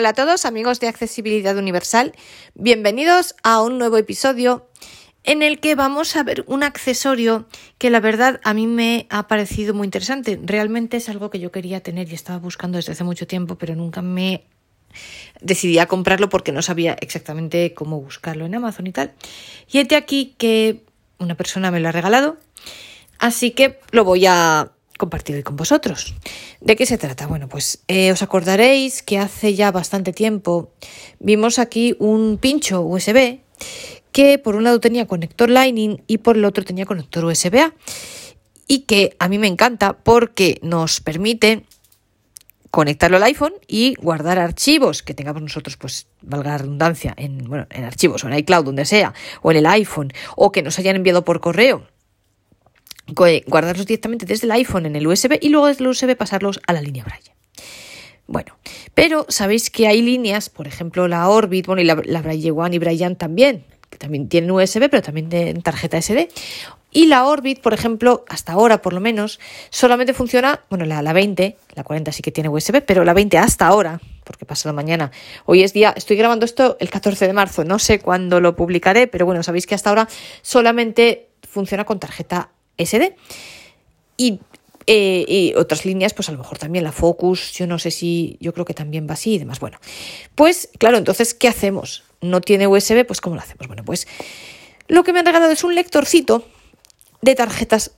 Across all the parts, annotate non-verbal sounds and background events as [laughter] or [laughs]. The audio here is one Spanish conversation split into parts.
Hola a todos amigos de Accesibilidad Universal, bienvenidos a un nuevo episodio en el que vamos a ver un accesorio que la verdad a mí me ha parecido muy interesante. Realmente es algo que yo quería tener y estaba buscando desde hace mucho tiempo, pero nunca me decidí a comprarlo porque no sabía exactamente cómo buscarlo en Amazon y tal. Y este aquí que una persona me lo ha regalado, así que lo voy a compartir con vosotros. ¿De qué se trata? Bueno, pues eh, os acordaréis que hace ya bastante tiempo vimos aquí un pincho USB que por un lado tenía conector Lightning y por el otro tenía conector USB-A y que a mí me encanta porque nos permite conectarlo al iPhone y guardar archivos que tengamos nosotros, pues valga la redundancia, en, bueno, en archivos o en iCloud, donde sea, o en el iPhone, o que nos hayan enviado por correo guardarlos directamente desde el iPhone en el USB y luego desde el USB pasarlos a la línea Braille. Bueno, pero sabéis que hay líneas, por ejemplo la Orbit, bueno, y la, Braille One y Braille también, que también tienen USB, pero también tienen tarjeta SD. Y la Orbit, por ejemplo, hasta ahora por lo menos, solamente funciona, bueno, la, la 20, la 40 sí que tiene USB, pero la 20 hasta ahora, porque pasado mañana, hoy es día, estoy grabando esto el 14 de marzo, no sé cuándo lo publicaré, pero bueno, sabéis que hasta ahora solamente funciona con tarjeta SD. Eh, y, otras líneas, pues a lo mejor también la Focus, yo no sé si, yo creo que también va así y demás. Bueno, pues claro, entonces, ¿qué hacemos? ¿No tiene USB? Pues ¿cómo lo hacemos? Bueno, pues lo que me han regalado es un lectorcito de tarjetas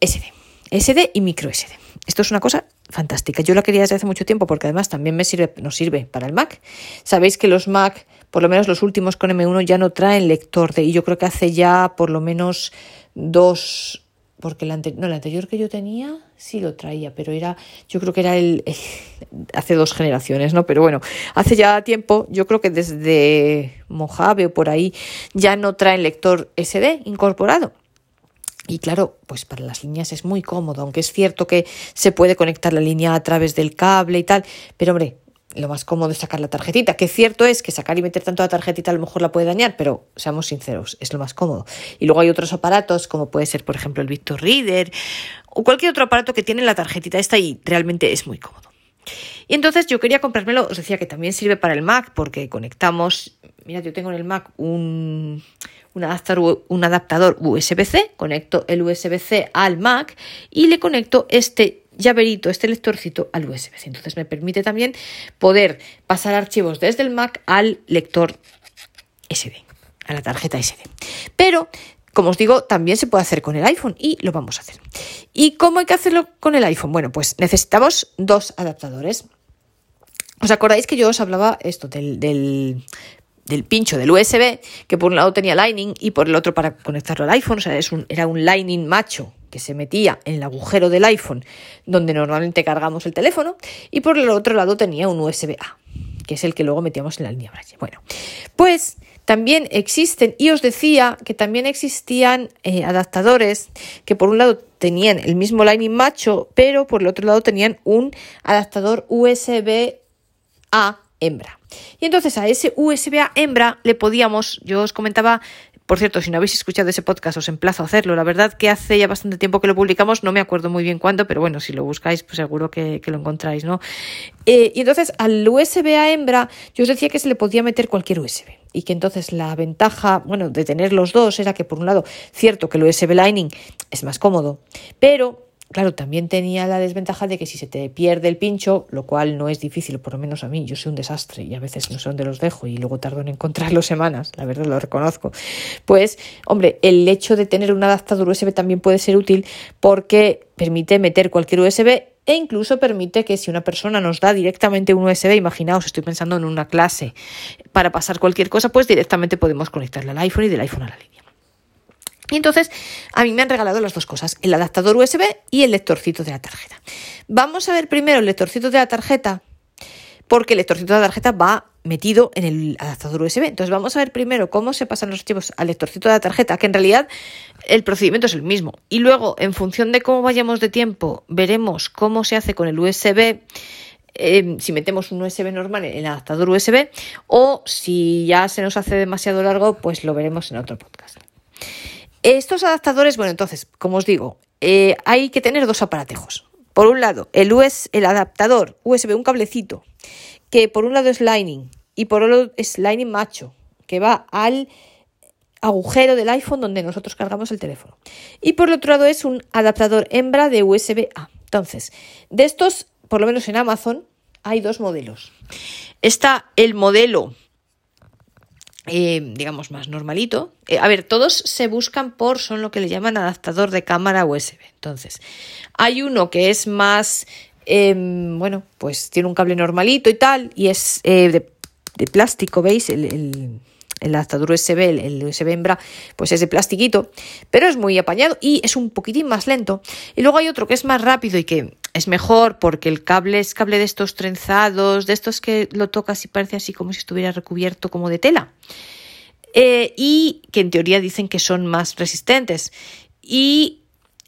SD, SD y micro SD. Esto es una cosa fantástica. Yo la quería desde hace mucho tiempo porque además también me sirve, nos sirve para el Mac. Sabéis que los Mac, por lo menos los últimos con M1, ya no traen lector de, y yo creo que hace ya por lo menos dos, porque el, no, el anterior que yo tenía sí lo traía, pero era, yo creo que era el, hace dos generaciones, ¿no? Pero bueno, hace ya tiempo, yo creo que desde Mojave o por ahí ya no traen lector SD incorporado. Y claro, pues para las líneas es muy cómodo, aunque es cierto que se puede conectar la línea a través del cable y tal, pero hombre, lo más cómodo es sacar la tarjetita, que cierto es que sacar y meter tanto la tarjetita a lo mejor la puede dañar, pero seamos sinceros, es lo más cómodo. Y luego hay otros aparatos, como puede ser, por ejemplo, el Victor Reader o cualquier otro aparato que tiene la tarjetita esta y realmente es muy cómodo. Y entonces yo quería comprármelo, os decía que también sirve para el Mac porque conectamos, mira, yo tengo en el Mac un, un adaptador, un adaptador USB-C, conecto el USB-C al Mac y le conecto este llaverito, este lectorcito al USB. Entonces me permite también poder pasar archivos desde el Mac al lector SD, a la tarjeta SD. Pero, como os digo, también se puede hacer con el iPhone y lo vamos a hacer. ¿Y cómo hay que hacerlo con el iPhone? Bueno, pues necesitamos dos adaptadores. ¿Os acordáis que yo os hablaba esto del, del del pincho del USB, que por un lado tenía Lightning y por el otro para conectarlo al iPhone, o sea, era un Lightning macho que se metía en el agujero del iPhone donde normalmente cargamos el teléfono y por el otro lado tenía un USB-A, que es el que luego metíamos en la línea Braille. Bueno, pues también existen, y os decía que también existían eh, adaptadores que por un lado tenían el mismo Lightning macho, pero por el otro lado tenían un adaptador USB-A hembra. Y entonces a ese USB-A hembra le podíamos, yo os comentaba por cierto, si no habéis escuchado ese podcast, os emplazo a hacerlo. La verdad que hace ya bastante tiempo que lo publicamos, no me acuerdo muy bien cuándo, pero bueno, si lo buscáis, pues seguro que, lo encontráis, ¿no? Eh, y entonces al USB a hembra, yo os decía que se le podía meter cualquier USB. Y que entonces la ventaja, bueno, de tener los dos era que por un lado, cierto que el USB Lightning es más cómodo, pero Claro, también tenía la desventaja de que si se te pierde el pincho, lo cual no es difícil, por lo menos a mí, yo soy un desastre y a veces no sé dónde los dejo y luego tardo en encontrarlo [laughs] semanas, la verdad lo reconozco. Pues, hombre, el hecho de tener un adaptador USB también puede ser útil porque permite meter cualquier USB e incluso permite que si una persona nos da directamente un USB, imaginaos, estoy pensando en una clase, para pasar cualquier cosa, pues directamente podemos conectarle al iPhone y del iPhone a la línea. Y entonces a mí me han regalado las dos cosas, el adaptador USB y el lectorcito de la tarjeta. Vamos a ver primero el lectorcito de la tarjeta, porque el lectorcito de la tarjeta va metido en el adaptador USB. Entonces vamos a ver primero cómo se pasan los archivos al lectorcito de la tarjeta, que en realidad el procedimiento es el mismo. Y luego, en función de cómo vayamos de tiempo, veremos cómo se hace con el USB. Eh, si metemos un USB normal en el adaptador USB o si ya se nos hace demasiado largo, pues lo veremos en otro podcast. Estos adaptadores, bueno, entonces, como os digo, eh, hay que tener dos aparatejos. Por un lado, el, US, el adaptador USB, un cablecito que por un lado es Lightning y por otro es Lightning macho, que va al agujero del iPhone donde nosotros cargamos el teléfono. Y por otro lado es un adaptador hembra de USB-A. Entonces, de estos, por lo menos en Amazon, hay dos modelos. Está el modelo, eh, digamos, más normalito. Eh, a ver, todos se buscan por, son lo que le llaman adaptador de cámara USB. Entonces, hay uno que es más, em, bueno, pues tiene un cable normalito y tal, y es eh, de, plástico, ¿veis? el el adaptador USB, el, USB hembra, pues es de plastiquito, pero es muy apañado y es un poquitín más lento. Y luego hay otro que es más rápido y que es mejor porque el cable es cable de estos trenzados, de estos que lo tocas y parece así como si estuviera recubierto como de tela. Eh, y que en teoría dicen que son más resistentes. Y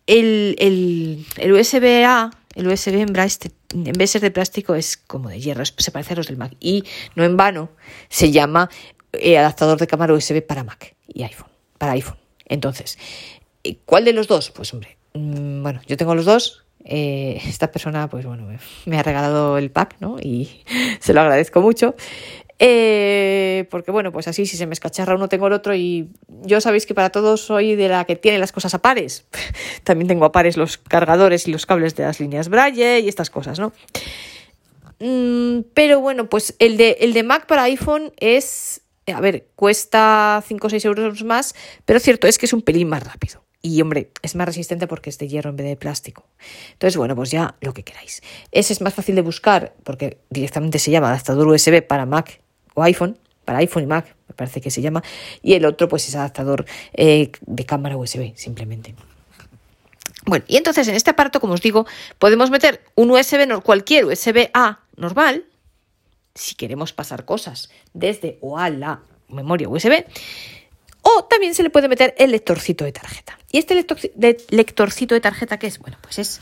el, el, el USB-A, el USB hembra, este, en vez de ser de plástico, es como de hierro, se parece a los del Mac. Y no en vano se llama eh, adaptador de cámara USB para Mac y iPhone, para iPhone. Entonces, eh, ¿cuál de los dos? Pues hombre, mm, bueno, yo tengo los dos. Eh, esta persona, pues bueno, me, ha regalado el pack, ¿no? Y [laughs] se lo agradezco mucho. porque bueno, pues así si se me escacharra uno tengo el otro y yo sabéis que para todos soy de la que tiene las cosas a pares. [laughs] También tengo a pares los cargadores y los cables de las líneas Braille y estas cosas, ¿no? Mm, pero bueno, pues el de, el de Mac para iPhone es a ver, cuesta 5 o 6 euros más, pero cierto es que es un pelín más rápido. Y hombre, es más resistente porque es de hierro en vez de plástico. Entonces, bueno, pues ya lo que queráis. Ese es más fácil de buscar porque directamente se llama adaptador USB para Mac o iPhone, para iPhone y Mac, me parece que se llama. Y el otro, pues es adaptador eh, de cámara USB, simplemente. Bueno, y entonces en este aparato, como os digo, podemos meter un USB, cualquier USB A normal, si queremos pasar cosas desde o a la memoria USB. O también se le puede meter el lectorcito de tarjeta. ¿Y este lectorcito de tarjeta qué es? Bueno, pues es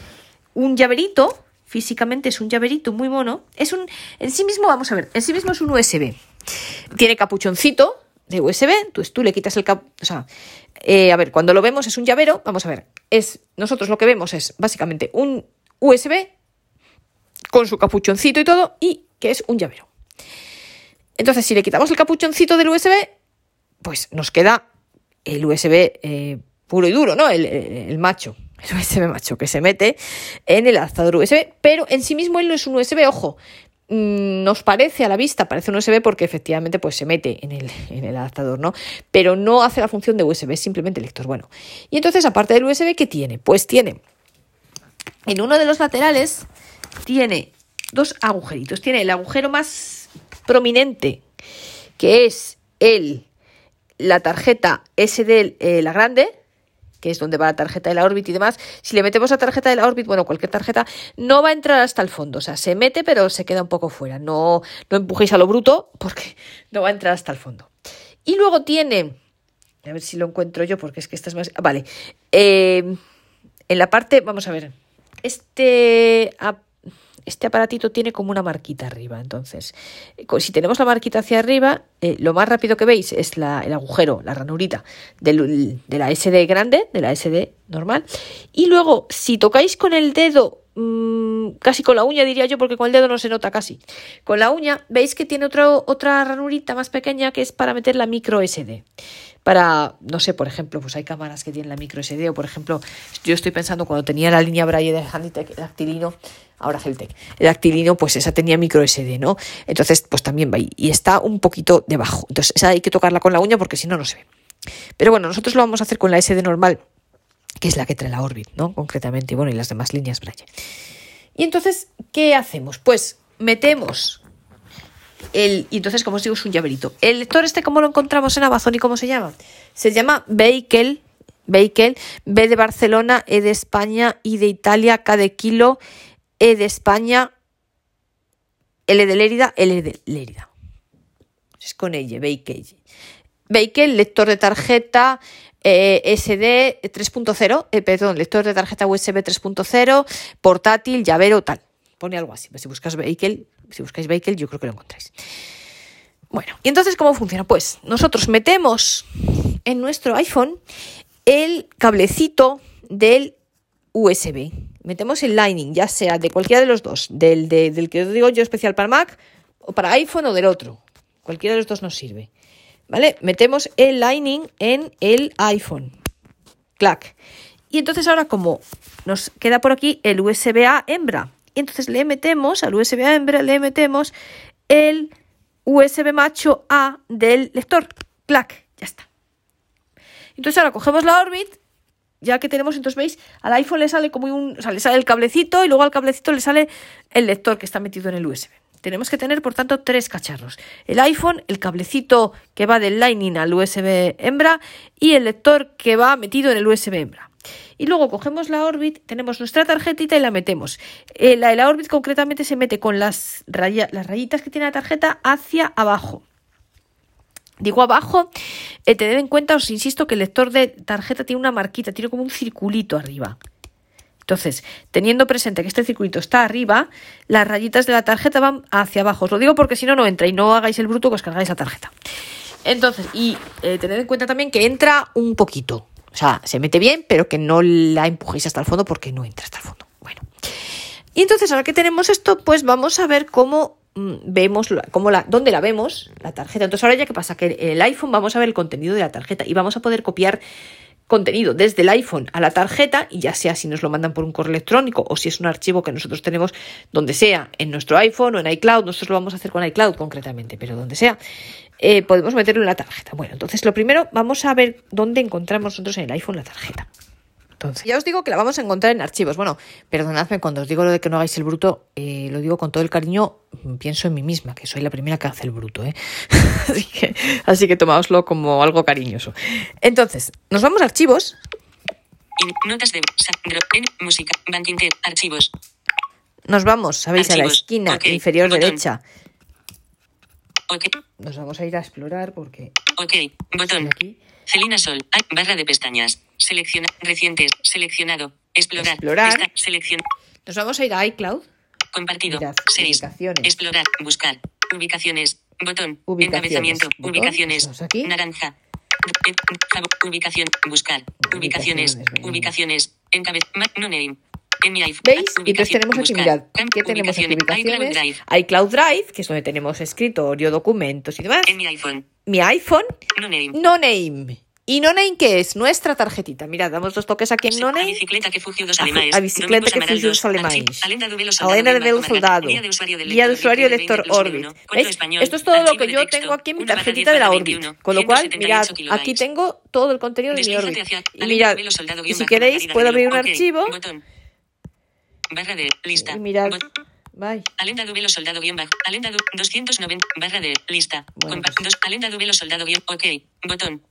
un llaverito, físicamente es un llaverito muy mono. Es un, en sí mismo, vamos a ver, en sí mismo es un USB. Tiene capuchoncito de USB, entonces tú le quitas el cap, o sea, eh, a ver, cuando lo vemos es un llavero, vamos a ver, es, nosotros lo que vemos es básicamente un USB con su capuchoncito y todo y que es un llavero. Entonces, si le quitamos el capuchoncito del USB, pues nos queda el USB eh, puro y duro, ¿no? El, macho, el USB macho que se mete en el adaptador USB, pero en sí mismo él no es un USB, ojo. Mm, nos parece a la vista, parece un USB porque efectivamente pues se mete en el, en el adaptador, ¿no? Pero no hace la función de USB, es simplemente lector. Bueno, y entonces aparte del USB, ¿qué tiene? Pues tiene en uno de los laterales tiene dos agujeritos. Tiene el agujero más prominente, que es el, la tarjeta SD, eh, la grande, que es donde va la tarjeta de la Orbit y demás. Si le metemos la tarjeta de la Orbit, bueno, cualquier tarjeta, no va a entrar hasta el fondo. O sea, se mete, pero se queda un poco fuera. No, no empujéis a lo bruto, porque no va a entrar hasta el fondo. Y luego tiene, a ver si lo encuentro yo, porque es que esta es más. Vale. Eh, en la parte, vamos a ver. Este este aparatito tiene como una marquita arriba. Entonces, eh, si tenemos la marquita hacia arriba, eh, lo más rápido que veis es el agujero, la ranurita de la SD grande, de la SD normal. Y luego, si tocáis con el dedo, mm, casi con la uña diría yo, porque con el dedo no se nota casi. Con la uña, veis que tiene otra ranurita más pequeña que es para meter la micro SD para, no sé, por ejemplo, pues hay cámaras que tienen la micro SD o, por ejemplo, yo estoy pensando cuando tenía la línea Braille de Handitech, dactilino, ahora Geltec, el dactilino, pues esa tenía micro SD, ¿no? Entonces, pues también va ahí y está un poquito debajo. Entonces, esa hay que tocarla con la uña porque si no, no se ve. Pero bueno, nosotros lo vamos a hacer con la SD normal, que es la que trae la Orbit, ¿no? Concretamente, y bueno, y las demás líneas Braille. Y entonces, ¿qué hacemos? Pues metemos el, y entonces, como os digo, es un llaverito. El lector este, ¿cómo lo encontramos en Amazon y cómo se llama? Se llama Vehicle, Vehicle, B de Barcelona, E de España, I de Italia, K de Kilo, E de España, L de Lérida, L de Lérida. Es con ella, Vehicle. Vehicle, lector de tarjeta, eh, SD 3.0, eh, perdón, lector de tarjeta USB 3.0, portátil, llavero, tal. Pone algo así. Si buscas Vehicle, si buscáis Vehicle, yo creo que lo encontráis. Bueno, y entonces, ¿cómo funciona? Pues nosotros metemos en nuestro iPhone el cablecito del USB. Metemos el Lightning, ya sea de cualquiera de los dos, del, del que os digo yo especial para Mac o para iPhone o del otro. Cualquiera de los dos nos sirve. ¿Vale? Metemos el Lightning en el iPhone. Clac. Y entonces ahora como nos queda por aquí el USB-A hembra. Y entonces le metemos al USB-A hembra, le metemos el USB macho A del lector. Clac. Ya está. Entonces ahora cogemos la Orbit ya que tenemos, entonces veis, al iPhone le sale como un, o sea, le sale el cablecito y luego al cablecito le sale el lector que está metido en el USB. Tenemos que tener, por tanto, tres cacharros. El iPhone, el cablecito que va del Lightning al USB hembra y el lector que va metido en el USB hembra. Y luego cogemos la Orbit, tenemos nuestra tarjetita y la metemos. Eh, la de Orbit concretamente se mete con las, las rayitas que tiene la tarjeta hacia abajo. Digo abajo, eh, tened en cuenta, os insisto, que el lector de tarjeta tiene una marquita, tiene como un circulito arriba. Entonces, teniendo presente que este circulito está arriba, las rayitas de la tarjeta van hacia abajo. Os lo digo porque si no, no entra y no hagáis el bruto que os cargáis la tarjeta. Entonces, y eh, tened en cuenta también que entra un poquito. O sea, se mete bien, pero que no la empujéis hasta el fondo porque no entra hasta el fondo. Bueno. Y entonces, ahora que tenemos esto, pues vamos a ver cómo mm, vemos, cómo dónde la vemos, la tarjeta. Entonces, ahora ya que pasa, que el iPhone vamos a ver el contenido de la tarjeta y vamos a poder copiar contenido desde el iPhone a la tarjeta, y ya sea si nos lo mandan por un correo electrónico o si es un archivo que nosotros tenemos donde sea, en nuestro iPhone o en iCloud, nosotros lo vamos a hacer con iCloud concretamente, pero donde sea, eh, podemos meterlo en la tarjeta. Bueno, entonces lo primero vamos a ver dónde encontramos nosotros en el iPhone la tarjeta. Entonces, ya os digo que la vamos a encontrar en archivos. Bueno, perdonadme cuando os digo lo de que no hagáis el bruto, eh, lo digo con todo el cariño, pienso en mí misma, que soy la primera que hace el bruto, ¿eh? [laughs] así, que, así que tomaoslo como algo cariñoso. Entonces, nos vamos a archivos. Notas de música, archivos. Nos vamos, sabéis, a la esquina inferior derecha. Okay. Nos vamos a ir a explorar porque. Ok, botón. Aquí. Celina Sol, barra de pestañas. Selecciona, recientes, seleccionado, explorar, explorar. selección. Nos vamos a ir a iCloud. Compartido, seis, explorar, buscar, ubicaciones, botón, encabezamiento, ubicaciones, naranja, ubicación, buscar, ubicaciones, ubicaciones, encabez, no name, ¿Veis? Y entonces tenemos aquí, mirad, ¿qué tenemos aquí? Ubicaciones, iCloud Drive, que es donde tenemos escritorio, documentos y demás. En mi iPhone. Mi iPhone. No name. No name. ¿Y no name qué es? Nuestra tarjetita. Mirad, damos dos toques aquí en no name. A bicicleta que fugió dos alemanes. A bicicleta que fugió dos alemanes. De Velo Soldado. Guía de usuario lector Orbit. ¿Veis? Esto es todo lo que yo tengo aquí en mi tarjetita de la Orbit. Con lo cual, mirad, aquí tengo todo el contenido de mi Orbit. Y mirad, y si queréis, puedo abrir un archivo barra de lista. Y mirad. Bye. Alenda Dubelo Soldado guion bajo. Alenda du 290 barra de lista. Bueno, pues. dos, Alenda Dubelo Soldado guion. Ok. Botón.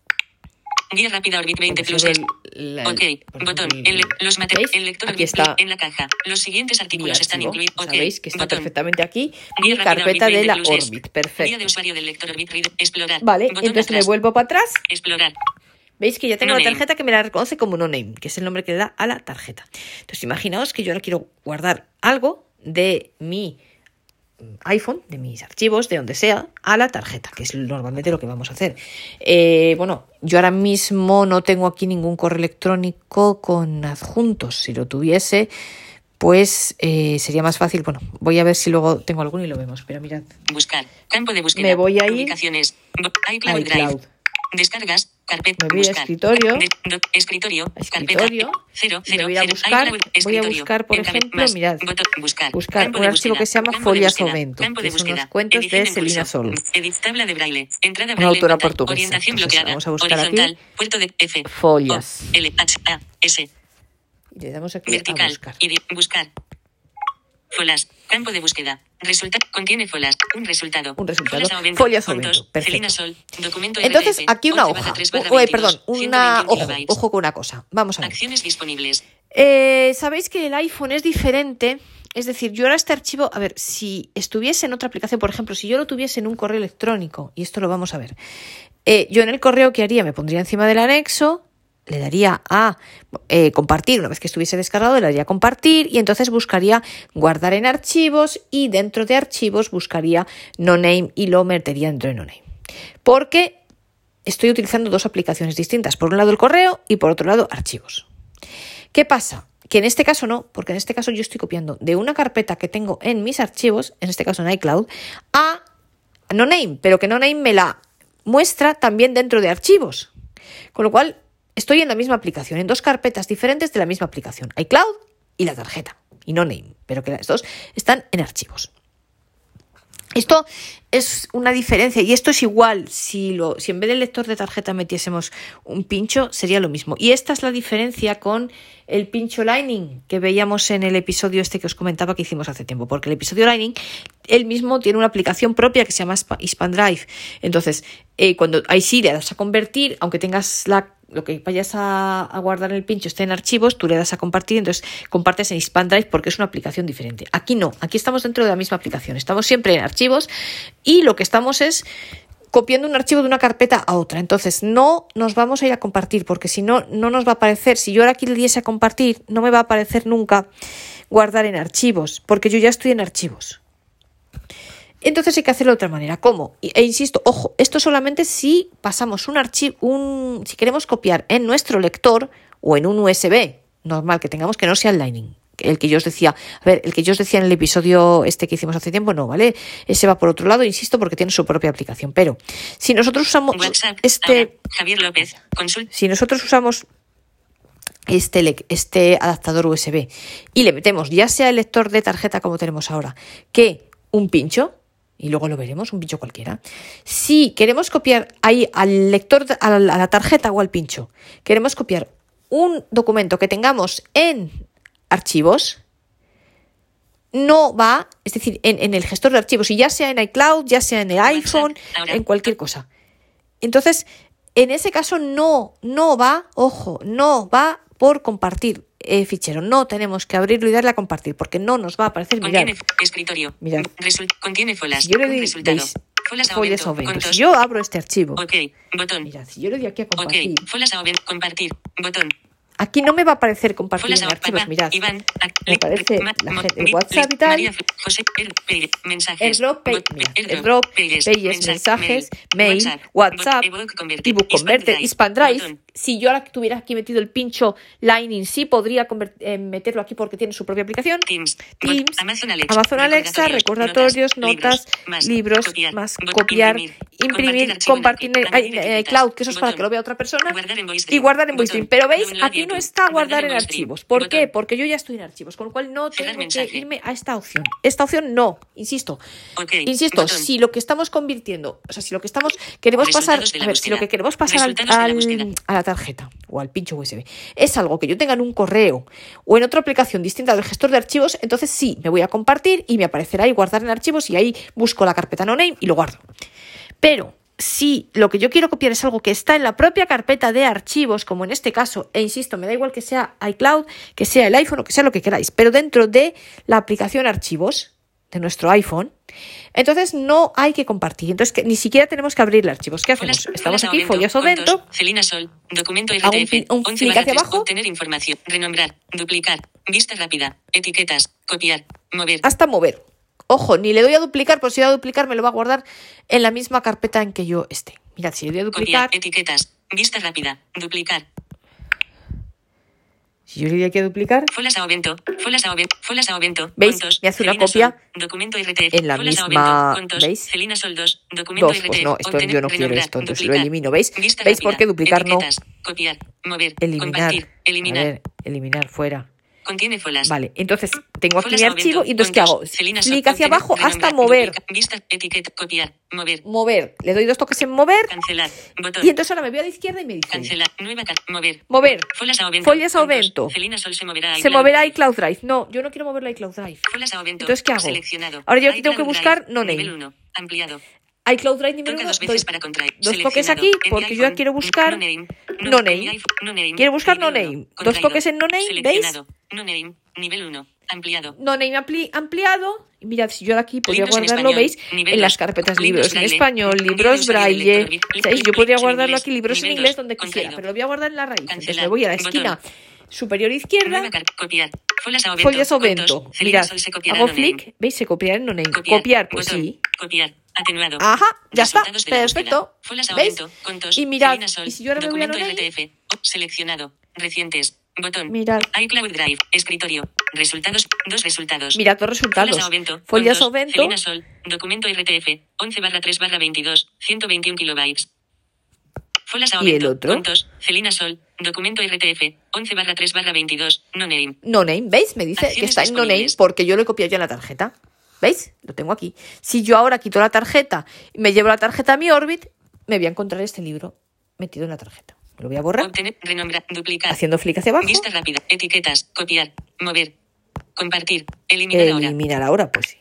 Guía rápida Orbit 20 plus. El, la, ok. Botón. El, los materiales. El lector aquí está. en la caja. Los siguientes artículos están incluidos. Okay. Sabéis que está botón. perfectamente aquí. Mi carpeta de la Orbit. Perfecto. Guía de usuario del lector Orbit. Explorar. Vale. Botón entonces atrás. me vuelvo para atrás. Explorar. ¿Veis que ya tengo No la name. tarjeta que me la reconoce como no name, que es el nombre que le da a la tarjeta? Entonces, imaginaos que yo ahora quiero guardar algo de mi iPhone, de mis archivos, de donde sea, a la tarjeta, que es normalmente lo que vamos a hacer. Eh, bueno, yo ahora mismo no tengo aquí ningún correo electrónico con adjuntos. Si lo tuviese, pues eh, sería más fácil. Bueno, voy a ver si luego tengo alguno y lo vemos. Pero mirad, Buscar. Campo de búsqueda. Me voy a ir. Bo- iCloud, iCloud. Drive. Descargas. Carpeta. Me voy a escritorio. Escritorio. Escritorio. Cero, cero, voy a buscar- voy a buscar, por ejemplo, mirad. Buscar. un archivo que se llama Campo de Folias búsqueda. Ovento, Campo que son cuentos de Selina. Sol. Una autora portuguesa. Orientación Entonces, bloqueada. vamos a buscar aquí. Folias. O, L, H, A, S. Y le damos aquí a buscar. Folas. Campo de búsqueda. Resultado. Contiene folas. Un resultado. Un resultado. Folias. Ovento. Perfecto. Sol. Documento Entonces, RDF, aquí una 11 barra hoja. 3 barra Uh, eh, 22, perdón, una 121 ojo, ojo con una cosa. Vamos a ver. Acciones disponibles. Eh, Sabéis que el iPhone es diferente. Es decir, yo ahora este archivo, a ver, si estuviese en otra aplicación, por ejemplo, si yo lo tuviese en un correo electrónico, y esto lo vamos a ver, eh, yo en el correo que haría me pondría encima del anexo, le daría a eh, compartir, una vez que estuviese descargado, le daría a compartir y entonces buscaría guardar en archivos y dentro de archivos buscaría no name y lo metería dentro de no name. Porque estoy utilizando dos aplicaciones distintas, por un lado el correo y por otro lado archivos. ¿Qué pasa? Que en este caso no, porque en este caso yo estoy copiando de una carpeta que tengo en mis archivos, en este caso en iCloud, a no name, pero que no name me la muestra también dentro de archivos. Con lo cual, estoy en la misma aplicación, en dos carpetas diferentes de la misma aplicación, iCloud y la tarjeta, y no name, pero que las dos están en archivos. Esto es una diferencia y esto es igual. Si, lo, si en vez del lector de tarjeta metiésemos un pincho sería lo mismo. Y esta es la diferencia con el pincho Lightning que veíamos en el episodio este que os comentaba que hicimos hace tiempo porque el episodio Lightning él mismo tiene una aplicación propia que se llama Drive. Entonces eh, cuando ahí sí le das a convertir aunque tengas la lo que vayas a, guardar en el pincho esté en archivos, tú le das a compartir, entonces compartes en Drive porque es una aplicación diferente. Aquí no, aquí estamos dentro de la misma aplicación, estamos siempre en archivos y lo que estamos es copiando un archivo de una carpeta a otra. Entonces, no nos vamos a ir a compartir, porque si no, no nos va a aparecer. Si yo ahora aquí le diese a compartir, no me va a aparecer nunca guardar en archivos, porque yo ya estoy en archivos. Entonces hay que hacerlo de otra manera. ¿Cómo? E insisto, ojo, esto solamente si pasamos un archivo, un, si queremos copiar en nuestro lector o en un USB normal que tengamos que no sea el Lightning. El que yo os decía, a ver, el que yo os decía en el episodio este que hicimos hace tiempo, no, ¿vale? Ese va por otro lado, insisto, porque tiene su propia aplicación. Pero si nosotros usamos este. Javier López, si nosotros usamos este, este adaptador USB y le metemos ya sea el lector de tarjeta como tenemos ahora que un pincho, y luego lo veremos, un pincho cualquiera. Si queremos copiar ahí al lector, a la tarjeta o al pincho, queremos copiar un documento que tengamos en archivos, no va, es decir, en, el gestor de archivos, y ya sea en iCloud, ya sea en el iPhone, en cualquier cosa. Entonces, en ese caso no, no va, ojo, no va por compartir eh, fichero. No tenemos que abrirlo y darle a compartir porque no nos va a aparecer. Contiene escritorio. Mirad. contiene folas. yo le doy, resultado. Veis, Si yo abro este archivo. Ok. Botón. Mirad, si yo le doy aquí a compartir. Ok. Folas a compartir. Botón. Aquí no me va a aparecer compartir en archivos, mirad. me aparece la gente, WhatsApp y tal. el drop, el drop, pages, mensajes, mail, WhatsApp, ebook converter, Drive. Si yo ahora tuviera aquí metido el pincho Lightning, sí podría eh, meterlo aquí porque tiene su propia aplicación. Teams, Amazon Alexa, recordatorios, notas, libros, más copiar, imprimir, compartir en eh, cloud, que eso es para que lo vea otra persona, y guardar en VoiceDream. Pero veis, aquí no está guardar en archivos. ¿Por qué? Porque yo ya estoy en archivos, con lo cual no tengo que irme a esta opción. Esta opción no, insisto. Insisto, si lo que estamos convirtiendo, o sea, si lo que estamos queremos pasar, a ver, si lo que queremos pasar al, a la tarjeta o al pincho USB es algo que yo tenga en un correo o en otra aplicación distinta del gestor de archivos, entonces sí, me voy a compartir y me aparecerá ahí guardar en archivos y ahí busco la carpeta no name y lo guardo. Pero si lo que yo quiero copiar es algo que está en la propia carpeta de archivos, como en este caso, e insisto, me da igual que sea iCloud, que sea el iPhone o que sea lo que queráis, pero dentro de la aplicación archivos de nuestro iPhone, entonces no hay que compartir. Entonces que ni siquiera tenemos que abrir el archivo. ¿Qué hacemos? Estamos aquí, follas o vento. Celina Sol, documento RTF, un, un clic hacia abajo. Obtener información, renombrar, duplicar, vista rápida, etiquetas, copiar, mover. Hasta mover. Ojo, ni le doy a duplicar, porque si le doy a duplicar me lo va a guardar en la misma carpeta en que yo esté. Mirad, si le doy a duplicar... etiquetas, vista rápida, duplicar. Si yo le doy aquí a duplicar... Folas a Ovento, folas a Ovento, folas a Ovento. ¿Veis? me hace una copia en la misma... ¿Veis? Celina Sol 2, documento Dos, pues no, esto yo no quiero esto, entonces lo elimino. ¿Veis? ¿Veis por qué duplicar no? Eliminar. eliminar. Eliminar, fuera. Contiene folas. Vale, entonces tengo aquí mi archivo y entonces ¿qué hago? Clic hacia abajo hasta mover. Vista, etiqueta, copiar, mover. Mover. Le doy dos toques en mover. Cancelar. Botón. Y entonces ahora me voy a la izquierda y me dice. Cancelar. Nueva mover. Mover. Folias a Ovento. Folias a Ovento. Celina Sol se moverá. Se moverá iCloud Drive. No, yo no quiero mover la iCloud Drive. A Ovento. Entonces ¿qué hago? Seleccionado. Ahora yo aquí tengo que buscar no name. Nivel 1. Ampliado. iCloud Drive nivel 1. Dos, veces para contraer. dos toques aquí porque yo ya quiero buscar no name. Quiero buscar no name. Dos toques en no name, ¿veis? No name. Nivel 1. Ampliado. No name ampli ampliado. Mirad, si yo aquí podría guardarlo, ¿veis? En las carpetas libros en español, libros braille. ¿Sabéis? Yo podría guardarlo aquí, libros en inglés, donde quisiera, pero lo voy a guardar en la raíz. Entonces me voy a la esquina superior izquierda. Folias o vento. Mirad, hago flick, ¿veis? Se copiar en no name. Copiar, pues sí. Copiar. Atenuado. Ajá, ya está. Perfecto. ¿Veis? Y mirad, y si yo ahora me voy a no name. Seleccionado. Recientes. Botón. Mirad. iCloud Drive. Escritorio. Resultados. Dos resultados. Mirad dos resultados. Folias Aumento. Folias Sol. Documento RTF. 11 barra 3 barra 22. 121 kilobytes. Folias ¿Y Aumento. el otro? Fondos. Celina Sol. Documento RTF. 11 barra 3 barra 22. No name. No name, ¿veis? Me dice que Acciones está en no name porque yo lo he copiado ya en la tarjeta. ¿Veis? Lo tengo aquí. Si yo ahora quito la tarjeta y me llevo la tarjeta a mi Orbit, me voy a encontrar este libro metido en la tarjeta. Lo voy a borrar Obtener. Renombrar. Duplicar. haciendo flick hacia abajo. Vista rápida. Etiquetas. Copiar. Mover. Compartir. Eliminar ahora. Eliminar ahora, pues sí.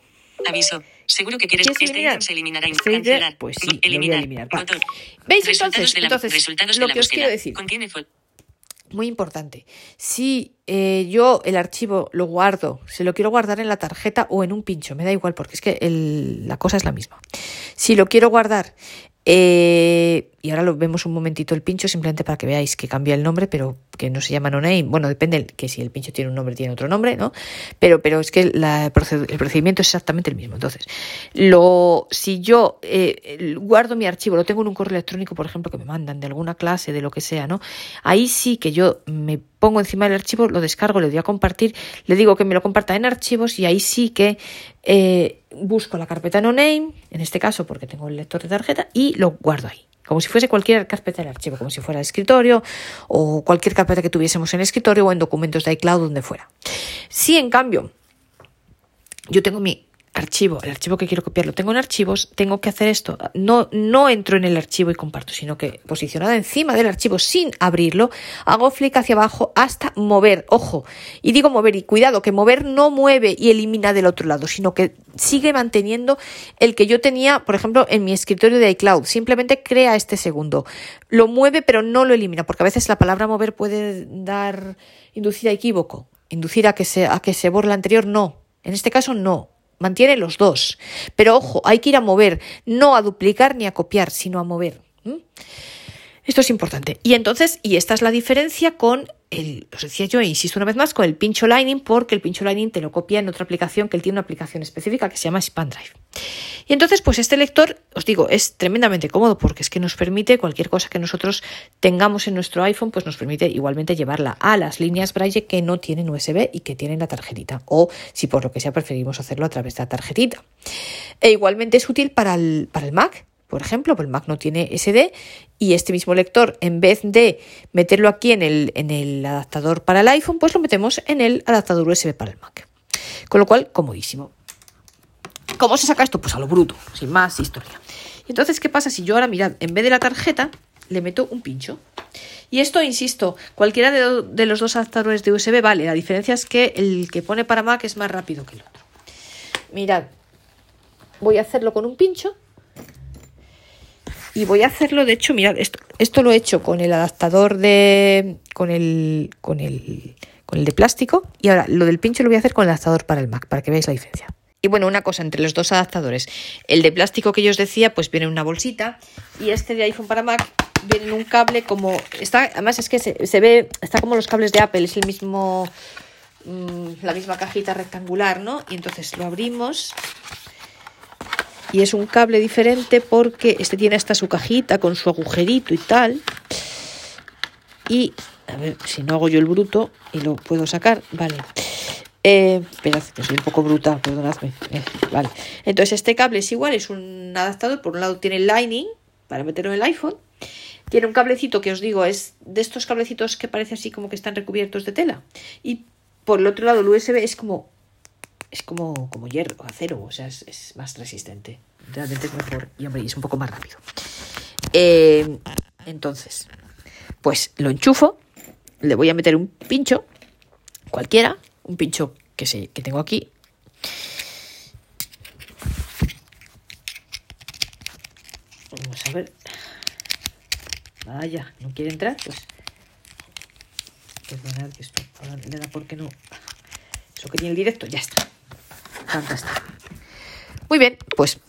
Aviso. Seguro que quieres ¿Quieres este eliminar? ítem se eliminará. Este ítem, Cancelar. pues sí, lo voy a eliminar. eliminar. ¿Veis Resultados entonces? de la- Entonces, lo que os quiero decir. Contiene Muy importante. Si eh, yo el archivo lo guardo, se lo quiero guardar en la tarjeta o en un pincho, me da igual porque es que el- la cosa es la misma. Si lo quiero guardar, eh, y ahora lo vemos un momentito el pincho, simplemente para que veáis que cambia el nombre, pero que no se llama no name. Bueno, depende que si el pincho tiene un nombre, tiene otro nombre, ¿no? Pero, pero es que el procedimiento es exactamente el mismo. Entonces, lo, si yo eh, guardo mi archivo, lo tengo en un correo electrónico, por ejemplo, que me mandan de alguna clase, de lo que sea, ¿no? Ahí sí que yo me pongo encima del archivo, lo descargo, le doy a compartir, le digo que me lo comparta en archivos y ahí sí que eh, busco la carpeta no name, en este caso porque tengo el lector de tarjeta, y lo guardo ahí. Como si fuese cualquier carpeta del archivo, como si fuera escritorio o cualquier carpeta que tuviésemos en escritorio o en documentos de iCloud, donde fuera. Si en cambio yo tengo mi archivo, el archivo que quiero copiar lo tengo en archivos, tengo que hacer esto. No, no entro en el archivo y comparto, sino que posicionada encima del archivo sin abrirlo, hago flick hacia abajo hasta mover. Ojo, y digo mover y cuidado, que mover no mueve y elimina del otro lado, sino que sigue manteniendo el que yo tenía, por ejemplo, en mi escritorio de iCloud. Simplemente crea este segundo. Lo mueve, pero no lo elimina, porque a veces la palabra mover puede dar, inducir a equívoco, inducir a que se, a que se borre la anterior, no. En este caso, no. Mantiene los dos. Pero ojo, hay que ir a mover, no a duplicar ni a copiar, sino a mover. Esto es importante. Y entonces, y esta es la diferencia con el, os decía yo, insisto una vez más, con el pincho Lightning, porque el pincho Lightning te lo copia en otra aplicación que él tiene una aplicación específica que se llama SpanDrive. Y entonces, pues este lector, os digo, es tremendamente cómodo porque es que nos permite cualquier cosa que nosotros tengamos en nuestro iPhone, pues nos permite igualmente llevarla a las líneas Braille que no tienen USB y que tienen la tarjetita. O si por lo que sea preferimos hacerlo a través de la tarjetita. E igualmente es útil para el, para el Mac. Por ejemplo, pues el Mac no tiene SD y este mismo lector, en vez de meterlo aquí en el, en el adaptador para el iPhone, pues lo metemos en el adaptador USB para el Mac. Con lo cual, comodísimo. ¿Cómo se saca esto? Pues a lo bruto, sin más historia. Entonces, ¿qué pasa si yo ahora, mirad, en vez de la tarjeta, le meto un pincho? Y esto, insisto, cualquiera de los dos adaptadores de USB vale. La diferencia es que el que pone para Mac es más rápido que el otro. Mirad, voy a hacerlo con un pincho. Y voy a hacerlo, de hecho, mirad, esto, esto lo he hecho con el adaptador de. con el. con el. con el de plástico. Y ahora lo del pincho lo voy a hacer con el adaptador para el Mac, para que veáis la diferencia. Y bueno, una cosa entre los dos adaptadores. El de plástico que yo os decía, pues viene en una bolsita. Y este de iPhone para Mac viene en un cable como. Está, además es que se, ve. Está como los cables de Apple, es el mismo. mm, la misma cajita rectangular, ¿no? Y entonces lo abrimos y es un cable diferente porque este tiene hasta su cajita con su agujerito y tal. Y a ver si no hago yo el bruto y lo puedo sacar, vale. Eh, esperad, que soy un poco bruta, perdonadme. Eh, vale. Entonces este cable es igual, es un adaptador. Por un lado tiene Lightning para meterlo en el iPhone. Tiene un cablecito que os digo, es de estos cablecitos que parece así como que están recubiertos de tela. Y por el otro lado el USB es como es como, como hierro, acero, o sea, es, es más resistente. Realmente es mejor y, hombre, es un poco más rápido. Eh, entonces, pues lo enchufo, le voy a meter un pincho, cualquiera, un pincho que, sé, que tengo aquí. Vamos a ver. Vaya, no quiere entrar, pues. Perdonad que esto ahora le da porque no. Eso que tiene el directo, ya está. Fantástico. Muy bien, pues,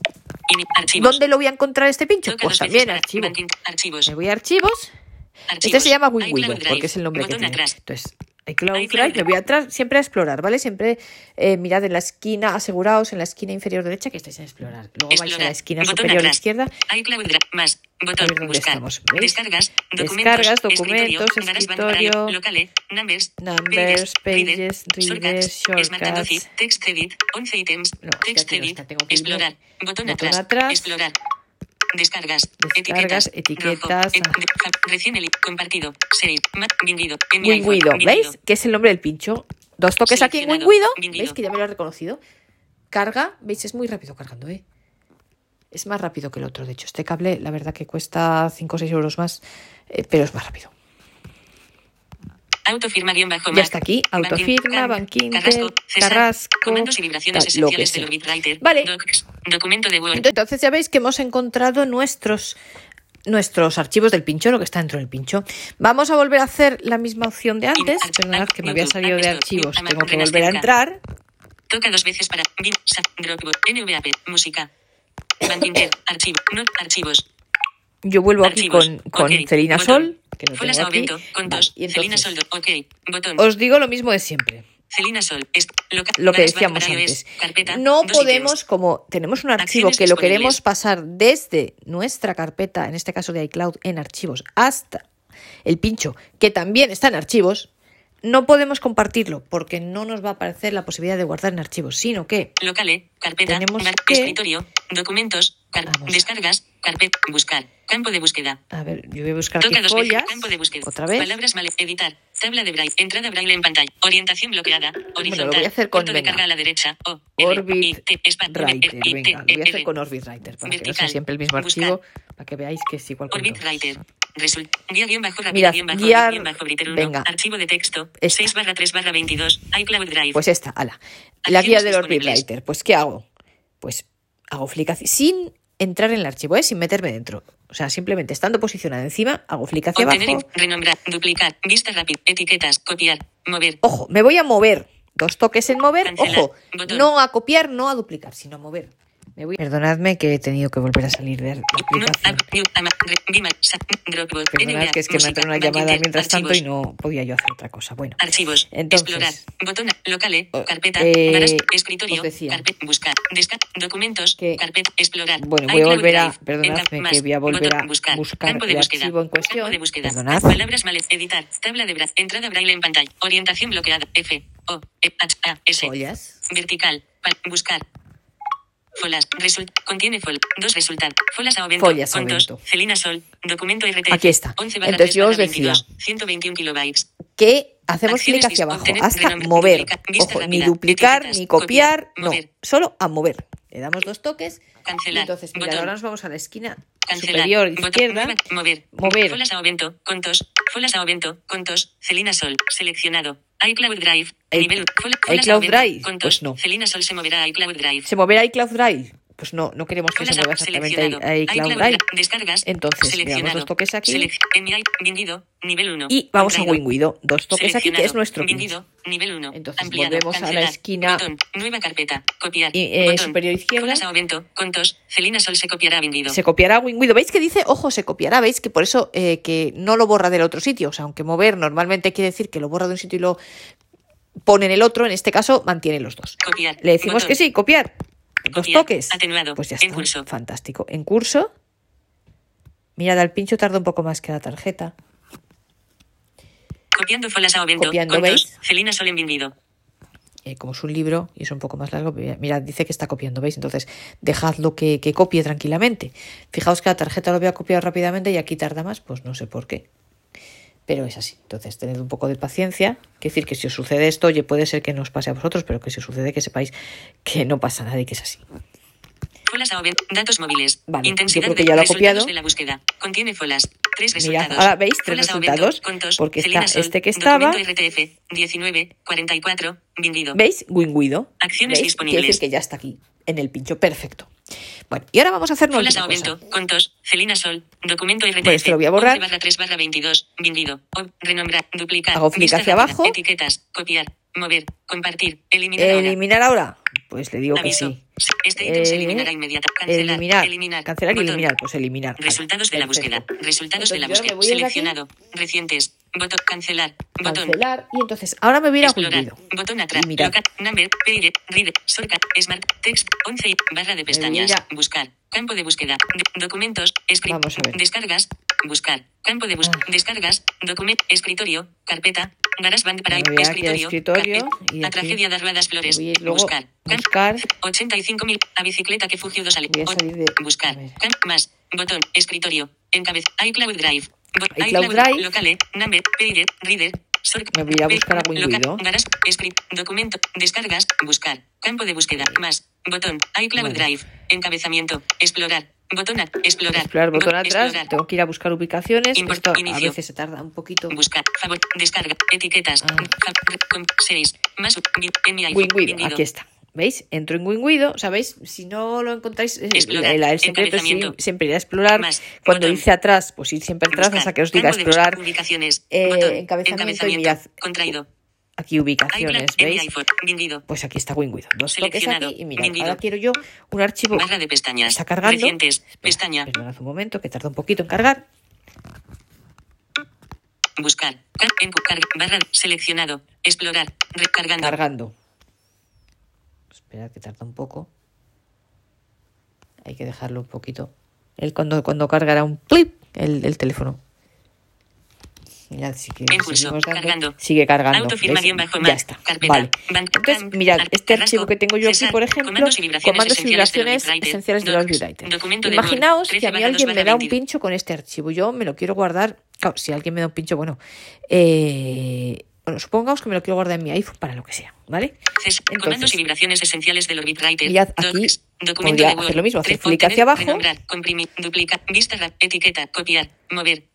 Archivos. ¿dónde lo voy a encontrar este pincho? Toca Pues también veces para archivo. mantin- Archivos. Me voy a archivos. Este Archivos. se llama Drive. porque es el nombre que Botón tiene. atrás. Entonces, iCloud Drive, me Drive. voy atrás, siempre a explorar, ¿vale? Siempre eh, mirad en la esquina, aseguraos en la esquina inferior derecha que estáis en explorar. Luego vais a la esquina Botón superior atrás. izquierda iCloud Drive. Más. Botón. A dónde buscar. estamos. Descargas. Documentos. Descargas, escritorio, documentos, Braille, escritorio, Locale. Numbers. Numbers, pages, readers, shortcuts. Text Edit. 11 ítems. No, es que Text Edit. que. Explorar. Botón, Botón atrás. atrás. Explorar. Descargas. Descargas, etiquetas. recién compartido. Save. Wingwido, vinguido. ¿veis? Que es el nombre del pincho. Dos toques aquí en vinguido. ¿Veis que ya me lo he reconocido? Carga, ¿veis? Es muy rápido cargando, ¿eh? Es más rápido que el otro. De hecho, este cable, la verdad que cuesta 5 o 6 euros más, eh, pero es más rápido. Autofirma guion bajo Ya está aquí, Banking, autofirma, Cam, Bankinter, Carrasco, Carrasco, Comandos y vibraciones esenciales del sea. Bitwriter. Vale. Docs, documento de Word. Entonces ya veis que hemos encontrado nuestros, nuestros archivos del pincho, lo que está dentro del pincho. Vamos a volver a hacer la misma opción de antes. Perdonad que me había salido de archivos, tengo que volver a entrar. Toca dos veces para NVAP, música. Bankinter, archivo, not, archivos. Yo vuelvo aquí con, con. Celina. Sol, que Folas tengo aquí. Vale, entonces, Soldo. Botón. os digo lo mismo de siempre. Celina Sol. Es, lo que decíamos antes. carpeta, No podemos, ítems. como tenemos un archivo Acciones que lo queremos pasar desde nuestra carpeta, en este caso de iCloud, en archivos, hasta el pincho, que también está en archivos, no podemos compartirlo porque no nos va a aparecer la posibilidad de guardar en archivos, sino que Locale, carpeta, Tenemos bar- que- escritorio, documentos, car- Vamos. descargas, carpeta, buscar, campo de búsqueda. A ver, yo voy a buscar aquí Toca dos veces, follas. campo de búsqueda. Otra vez. Palabras mal, editar, tabla de braille, entrada braille en pantalla, orientación bloqueada, horizontal, lo voy a hacer con, punto de venga. carga a la derecha, O, Orbit Writer, venga, lo voy a hacer con Orbit Writer, para que no sea Vertical. siempre el mismo archivo, para que veáis que es igual con Orbit. Writer. Result. Guía guion bajo rápida Mirad, guion bajo guiar- guion bajo Writer 1. venga. Archivo de texto. Esta. 6 barra 3 barra 22. iCloud Drive. Pues esta, ala. La guía del Orbit. Writer. Pues, ¿qué hago? Pues hago flick hacia- sin entrar en el archivo, ¿eh? sin meterme dentro. O sea, simplemente estando posicionada encima, hago flick hacia Obtener, abajo. renombrar, duplicar, vista rápida, etiquetas, copiar, mover. Ojo, me voy a mover. Dos toques en mover. Cancelar. Ojo, Botón. no a copiar, no a duplicar, sino a mover. Voy... Perdonadme que he tenido que volver a salir de la aplicación. Perdonad que es que me entrado una llamada mientras tanto y no podía yo hacer otra cosa. Bueno, Archivos. Entonces, explorar. Botón. Locale. eh, Carpeta. eh, escritorio. Carpeta. Buscar. Descar. Documentos. Que- Carpeta. Explorar. Bueno, voy a volver a- perdonadme que voy a volver a buscar, campo de el búsqueda, archivo en cuestión. Campo de búsqueda. Perdonad. Palabras mal. Editar. Tabla de bra- Entrada braille en pantalla. Orientación bloqueada. F. O. E, H. A. S. Vertical. Buscar. Folas. Result. Contiene fol. Dos resultados. Folas a Ovento. Follas a. Ovento. Celina Sol. Documento RTF. Aquí está. 11 barra Entonces 3 yo os decía. 22, 121 kilobytes. que hacemos clic hacia abajo hasta mover. duplicar, Ojo, ni rápida, duplicar, etiquetas, ni copiar, copiar, no, mover. solo a mover. Le damos dos toques. Cancelar, entonces, mira, botón. ahora nos vamos a la esquina Cancelar. superior Botón. izquierda. Nueva- mover. Mover. Folas a Ovento. Contos. Folas a Ovento. Contos. Celina Sol. Seleccionado. iCloud Drive. ICloud a Drive, pues no. Celina Sol se moverá a iCloud Drive. ¿Se moverá iCloud Drive? Pues no, no queremos que se mueva exactamente seleccionado. a iCloud Drive. Descargas. Entonces, le damos dos toques aquí. Selec- en mi i- Vinguido. Nivel 1. Y vamos a Wingwido. Dos toques aquí, que es nuestro. Nivel 1. Entonces, Ampliado. volvemos a la esquina. Botón. Nueva carpeta. Copiar. Y, eh, Botón. superior izquierda. Contos. Celina Sol se copiará. Se copiará Wingwido. ¿Veis que dice, ojo, se copiará? ¿Veis que por eso eh, que no lo borra del otro sitio? O sea, aunque mover normalmente quiere decir que lo borra de un sitio y lo pone en el otro, en este caso mantiene los dos. Copiar. Le decimos Botón. que sí, copiar. Dos Copiar. toques. Atenuado. Pues ya En está. curso. Fantástico. En curso. Mirad, al pincho tarda un poco más que la tarjeta. Copiando folas a Ovento. Copiando, Contos. ¿veis? Celina Sol en. Eh, como es un libro y es un poco más largo, mirad, dice que está copiando, ¿veis? Entonces, dejadlo que, que copie tranquilamente. Fijaos que la tarjeta lo voy a copiar rápidamente y aquí tarda más, pues no sé por qué. Pero es así. Entonces, tened un poco de paciencia. Quiere decir que si os sucede esto, oye, puede ser que no os pase a vosotros, pero que si os sucede, que sepáis que no pasa nada y que es así. Folas a. Datos móviles. Vale, Intensidad yo creo que ya lo resultados copiado. de la búsqueda. Contiene folas. Tres Mirad, resultados. ahora veis tres Folas resultados, Contos. porque está Sol, este que estaba. RTF. 19. 44. Vinguido. ¿Veis? Wingwido. Acciones ¿Veis? disponibles. Quiere decir que ya está aquí, en el pincho. Perfecto. Bueno, y ahora vamos a hacernos Folas una a cosa. Ovento. Contos. Celina Sol. Documento RTF. Esto lo voy a borrar. 11 barra 3 barra 22. Vinguido. O- renombrar. Duplicar. Hago clic hacia abajo. Etiquetas. Copiar. Mover. Compartir. Eliminar ahora. Eliminar ahora. Pues le digo Aviso. que sí. Este ítem se Eh, eliminará inmediata. Cancelar. eliminar. Eliminar. Cancelar y eliminar. Pues eliminar. Vale, Resultados de la búsqueda. Resultados de la búsqueda. Seleccionado. Recientes. Botón. Cancelar. Botón. Cancelar. Y entonces, ahora me a a Explorar. Windows. Botón atrás. Y. Local. Number. Page. Reader. Shortcut. Smart. Text. 11. y Barra de pestañas. a- Buscar. Campo de búsqueda. De- documentos. Script. Vamos a ver. Descargas. Buscar. Campo de búsqueda. Ah. Descargas. Documento. Escritorio. Carpeta. GarageBand para a escritorio. escritorio, carpeta, y La aquí tragedia de Arruadas Flores. a ir luego buscar. Buscar. 85.000. A bicicleta que fugió dos ale. A Buscar. a Más. Botón. Escritorio. Encabez. iCloud Drive. ICloud Drive. Locale. Number. Reader. Me voy a buscar a script, documento, descargas, buscar, campo de búsqueda, más, botón, iCloud. Drive, encabezamiento, explorar, botón, a- explorar, Explorar botón bo- atrás. explorar, Tengo que ir a buscar ubicaciones. Import- Esto a inicio. veces se tarda un poquito. buscar, favor, descarga, etiquetas, Ah. fa- com- seis, más, vi- en mi iPhone, aquí está. ¿Veis? Entro en Winguido, ¿sabéis? Si no lo encontráis, eh, Explorar, el, el secreto encabezamiento. siempre ir a explorar. Más, Cuando botón. dice atrás, pues ir siempre atrás Buscar, hasta que os diga explorar. ubicaciones, eh, botón, encabezamiento y mirad. contraído, Aquí ubicaciones, ¿veis? Pues aquí está Winguido. Dos toques Seleccionado, aquí y mirad. Ahora quiero yo un archivo. barra de pestañas, Está cargando. recientes, Espera, pestaña, Perdonad un momento, que tarda un poquito en cargar. buscar, ca- en carga, barra, seleccionado, explorar, recargando, Cargando. Esperad que tarda un poco. Hay que dejarlo un poquito. Él cuando, cuando cargará un clip el, el teléfono. Mirad, seguimos dando. cargando. Sigue cargando. Autofirma guion bajo ya está. carpeta, vale. Entonces, mirad, este archivo que tengo yo aquí, por ejemplo, comandos y vibraciones comandos y vibraciones esenciales de los Word, Imaginaos que a 13 mí alguien 2 me da un 20. pincho con este archivo. Yo me lo quiero guardar. Claro, si alguien me da un pincho, bueno. Eh, bueno, supongamos que me lo quiero guardar en mi iPhone para lo que sea, ¿vale? Ces- Entonces- comandos y vibraciones esenciales del Orbit Mirad, aquí documento podría hacer lo mismo, hacer clic hacia abajo. renombrar, comprimir, duplicar, vista, etiqueta, copiar, mover,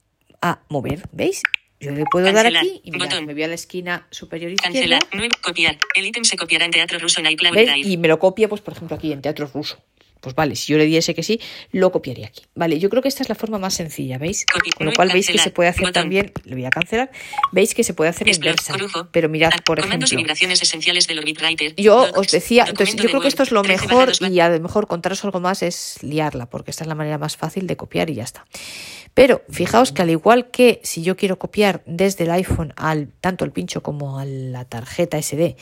a mover, ¿veis? Yo le puedo dar Cancelar, aquí y mirad, botón. me voy a la esquina superior izquierda cancelar, nueve, copiar. El ítem se copiará en teatro ruso en iCloud. Drive. y me lo copia, pues por ejemplo aquí en teatro ruso. Pues vale, si yo le diese que sí, lo copiaría aquí. Vale, yo creo que esta es la forma más sencilla, ¿veis? Con lo cual veis que se puede hacer también, le voy a cancelar, veis que se puede hacer inversa. Pero mirad, por ejemplo, yo os decía, entonces yo creo que esto es lo 13 mejor y a lo mejor contaros algo más es liarla, porque esta es la manera más fácil de copiar y ya está. Pero fijaos que al igual que si yo quiero copiar desde el iPhone al tanto el pincho como a la tarjeta SD,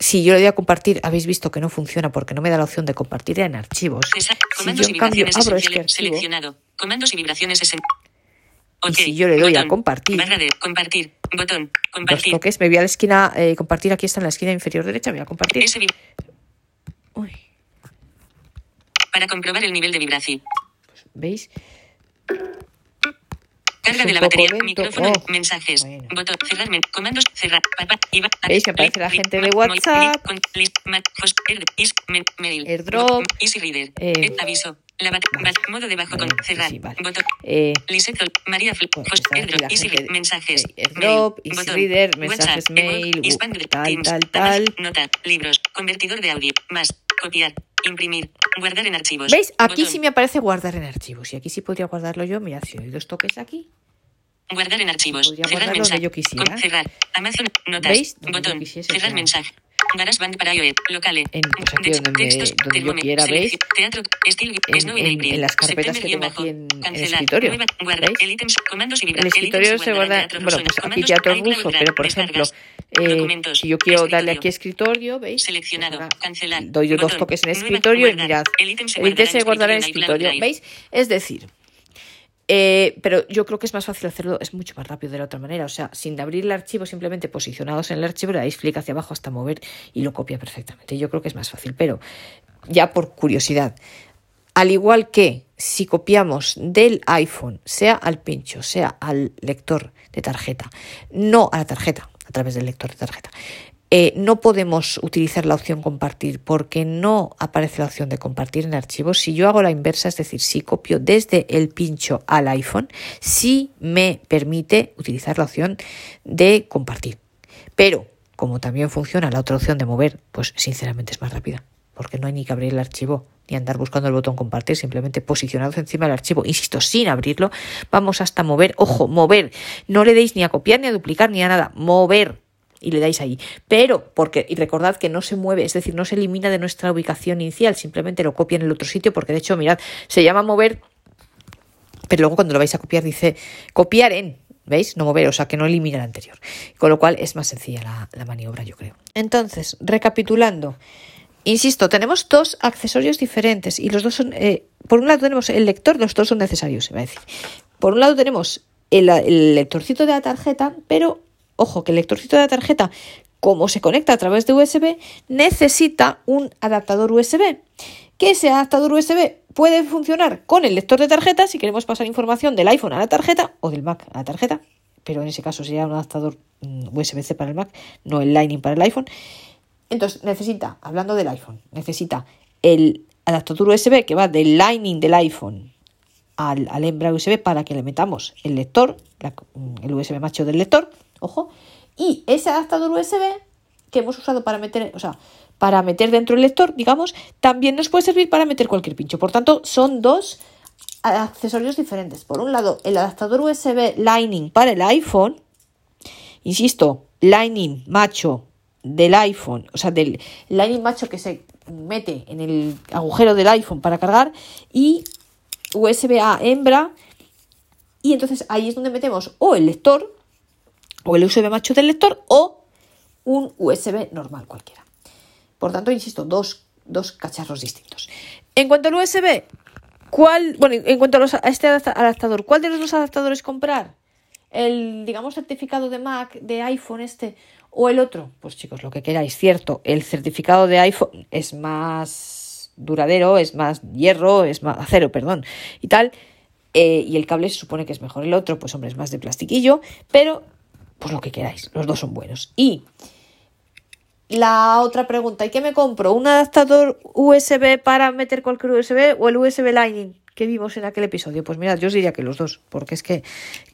si yo le doy a compartir, habéis visto que no funciona porque no me da la opción de compartir en archivos. Cesa- Si Comandos yo en cambio vibraciones abro este archivo, seleccionado. Comandos y vibraciones esenciales. Y si yo le doy a compartir, Barra de compartir. Botón. dos Compartir. toques, me voy a la esquina, eh, compartir aquí está en la esquina inferior derecha, voy a compartir. Uy, para comprobar el nivel de vibración. ¿Veis? Carga de la batería. lento. Micrófono. Oh. mensajes. Bueno. Botón. Cerrar. comandos. Cerrar. Papá. Iba. ¿Veis? Me aparece la gente de WhatsApp. Airdrop. Easy Reader. Eh, aviso. La bat- vale. bat- modo de bajo Vale, con cerrar. sí, vale. Botón. Eh, Lisette Ol- María Fl Bueno, Host, está aquí airdrop, easy gente read, de- mensajes, airdrop, easy botón, reader, mensajes, WhatsApp, mail, Expand, tal, Teams, tal, tal. Nota, libros, convertidor de audio, más, copiar, imprimir, guardar en archivos. ¿Veis? Aquí botón, sí me aparece guardar en archivos. Y aquí sí podría guardarlo yo. Mirad, si doy dos toques aquí. Guardar en archivos. Podría cerrar mensaje. yo quisiera. Cerrar. Amazon. Notas. ¿Veis? Botón. quisiese, o cerrar sea, mensaje. GarageBand para iOS. Locale. En- pues aquí De- donde me- textos, donde yo quiera, ¿veis? Teatro. Estilo. En- en- en las carpetas que tengo aquí en- en Cancelar. escritorio. ¿Veis? El ítem. Comandos y El escritorio se guarda, bueno, pues aquí teatro ruso, pero por ejemplo, eh, si yo quiero darle aquí a escritorio, ¿veis? Seleccionado. Cancelar. Doy dos toques en escritorio y mirad. El ítem se El guardará en escritorio. ¿Veis? Es decir, eh, pero yo creo que es más fácil hacerlo, es mucho más rápido de la otra manera. O sea, sin abrir el archivo, simplemente posicionados en el archivo, le dais clic hacia abajo hasta mover y lo copia perfectamente. Yo creo que es más fácil, pero ya por curiosidad. Al igual que si copiamos del iPhone, sea al pincho, sea al lector de tarjeta, no a la tarjeta, a través del lector de tarjeta, eh, no podemos utilizar la opción compartir porque no aparece la opción de compartir en archivos. Si yo hago la inversa, es decir, si copio desde el pincho al iPhone, sí me permite utilizar la opción de compartir. Pero, como también funciona la otra opción de mover, pues sinceramente es más rápida, porque no hay ni que abrir el archivo ni andar buscando el botón compartir, simplemente posicionados encima del archivo, insisto, sin abrirlo, vamos hasta mover, ojo, mover, no le deis ni a copiar, ni a duplicar, ni a nada, mover y le dais ahí. Pero, porque, y recordad que no se mueve, es decir, no se elimina de nuestra ubicación inicial, simplemente lo copia en el otro sitio, porque de hecho, mirad, se llama mover, pero luego cuando lo vais a copiar dice copiar en, ¿Veis? No mover, o sea que no elimina el anterior. Con lo cual es más sencilla la, maniobra, yo creo. Entonces, recapitulando. Insisto, tenemos dos accesorios diferentes y los dos son, eh, por un lado tenemos el lector, los dos son necesarios, se va a decir. Por un lado tenemos el, el, lectorcito de la tarjeta, pero ojo que el lectorcito de la tarjeta, como se conecta a través de USB, necesita un adaptador USB. Que ese adaptador USB puede funcionar con el lector de tarjeta si queremos pasar información del iPhone a la tarjeta o del Mac a la tarjeta, pero en ese caso sería un adaptador mm, USB-C para el Mac, no el Lightning para el iPhone. Entonces necesita, hablando del iPhone, necesita el adaptador USB que va del Lightning del iPhone al, al hembra USB para que le metamos el lector, mm, el USB macho del lector, ojo, y ese adaptador USB que hemos usado para meter, o sea, para meter dentro el lector, digamos, también nos puede servir para meter cualquier pincho. Por tanto, son dos accesorios diferentes. Por un lado, el adaptador USB Lightning para el iPhone, insisto, Lightning macho del iPhone, o sea, del Lightning macho que se mete en el agujero del iPhone para cargar y USB A hembra y entonces ahí es donde metemos o el lector o el USB macho del lector o un USB normal cualquiera. Por tanto, insisto, dos, cacharros distintos. En cuanto al USB, ¿cuál, bueno, en cuanto a, este adaptador, ¿cuál de los dos adaptadores comprar? El, digamos, certificado de Mac, de iPhone este, o el otro. Pues chicos, lo que queráis, cierto, el certificado de iPhone es más duradero, es más hierro, es más acero, perdón, y tal. Eh, y el cable se supone que es mejor el otro, pues hombre, es más de plastiquillo, pero pues lo que queráis, los dos son buenos. Y la otra pregunta, ¿y qué me compro? ¿Un adaptador USB para meter cualquier USB o el USB Lightning que vimos en aquel episodio? Pues mirad, yo os diría que los dos, porque es que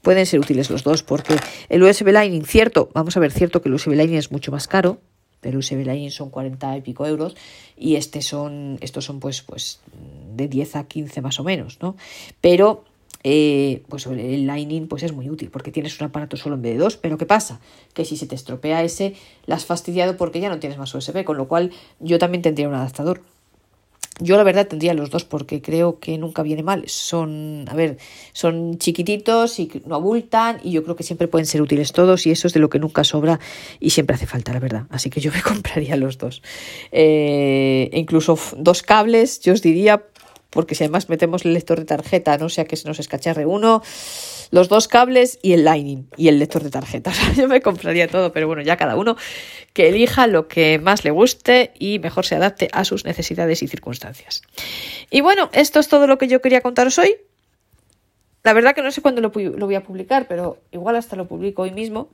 pueden ser útiles los dos, porque el USB Lightning, cierto, vamos a ver, cierto que el USB Lightning es mucho más caro, el USB Lightning son 40 y pico euros y este son, estos son pues, pues de 10 a 15 más o menos, ¿no? Pero eh, pues el Lightning pues es muy útil porque tienes un aparato solo en vez de dos, pero ¿qué pasa? Que si se te estropea ese, la has fastidiado porque ya no tienes más USB, con lo cual yo también tendría un adaptador. Yo la verdad tendría los dos porque creo que nunca viene mal. Son, a ver, son chiquititos y no abultan y yo creo que siempre pueden ser útiles todos y eso es de lo que nunca sobra y siempre hace falta, la verdad. Así que yo me [laughs] compraría los dos. Eh, incluso dos cables, yo os diría, porque si además metemos el lector de tarjeta, no sea que se nos escacharre uno, los dos cables y el Lightning y el lector de tarjeta. [laughs] yo me compraría todo, pero bueno, ya cada uno que elija lo que más le guste y mejor se adapte a sus necesidades y circunstancias. Y bueno, esto es todo lo que yo quería contaros hoy. La verdad que no sé cuándo lo, voy a publicar, pero igual hasta lo publico hoy mismo.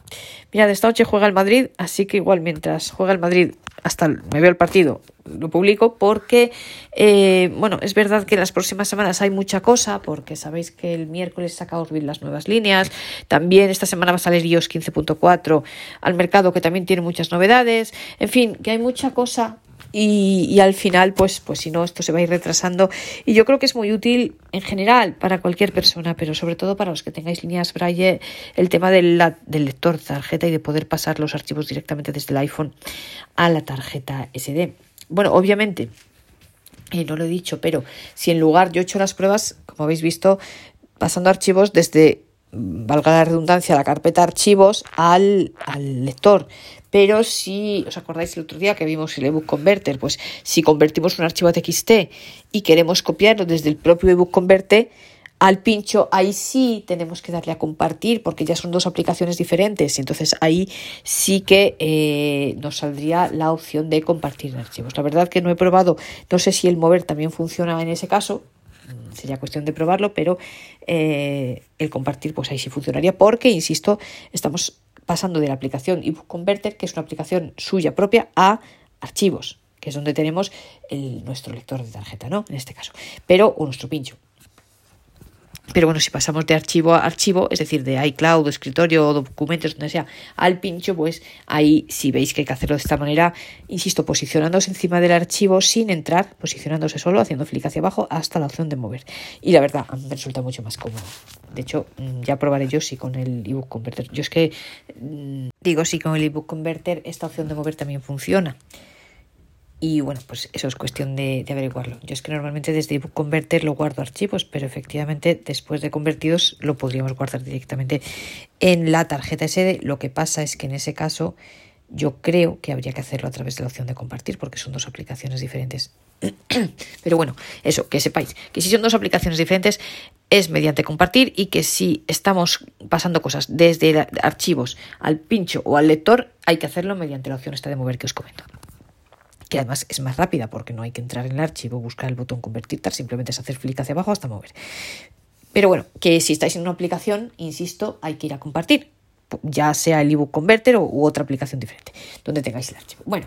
Mirad, esta noche juega el Madrid, así que igual mientras juega el Madrid, hasta me veo el partido, lo publico, porque, eh, bueno, es verdad que en las próximas semanas hay mucha cosa, porque sabéis que el miércoles saca Orbit las nuevas líneas, también esta semana va a salir iOS 15.4 al mercado, que también tiene muchas novedades, en fin, que hay mucha cosa y, al final, pues, pues si no, esto se va a ir retrasando. Y yo creo que es muy útil en general para cualquier persona, pero sobre todo para los que tengáis líneas Braille, el tema del, lector tarjeta y de poder pasar los archivos directamente desde el iPhone a la tarjeta SD. Bueno, obviamente, y no lo he dicho, pero si en lugar yo he hecho las pruebas, como habéis visto, pasando archivos desde valga la redundancia, la carpeta archivos al, al lector. Pero si os acordáis el otro día que vimos el ebook converter, pues si convertimos un archivo a TXT y queremos copiarlo desde el propio ebook converter al pincho, ahí sí tenemos que darle a compartir porque ya son dos aplicaciones diferentes. Entonces ahí sí que eh, nos saldría la opción de compartir archivos. La verdad que no he probado, no sé si el mover también funciona en ese caso, mm, sería cuestión de probarlo, pero eh, el compartir pues ahí sí funcionaría porque, insisto, estamos pasando de la aplicación ebook converter, que es una aplicación suya propia, a archivos, que es donde tenemos nuestro lector de tarjeta, ¿no? En este caso, pero o nuestro pincho. Pero bueno, si pasamos de archivo a archivo, es decir, de iCloud, escritorio, documentos, donde sea, al pincho, pues ahí si veis que hay que hacerlo de esta manera, insisto, posicionándose encima del archivo sin entrar, posicionándose solo, haciendo clic hacia abajo hasta la opción de mover. Y la verdad, a mí me resulta mucho más cómodo. De hecho, mm, ya probaré yo si con el ebook converter. Yo es que mm, digo, si con el ebook converter esta opción de mover también funciona. Y bueno, pues eso es cuestión de, averiguarlo. Yo es que normalmente desde converter lo guardo archivos, pero efectivamente después de convertidos lo podríamos guardar directamente en la tarjeta SD. Lo que pasa es que en ese caso yo creo que habría que hacerlo a través de la opción de compartir porque son dos aplicaciones diferentes. [clears throat] Pero bueno, eso, que sepáis que si son dos aplicaciones diferentes es mediante compartir y que si estamos pasando cosas desde archivos al pincho o al lector hay que hacerlo mediante la opción esta de mover que os comento que además es más rápida porque no hay que entrar en el archivo, buscar el botón convertir, simplemente es hacer clic hacia abajo hasta mover. Pero bueno, que si estáis en una aplicación, insisto, hay que ir a compartir, ya sea el ebook converter u otra aplicación diferente, donde tengáis el archivo. Bueno,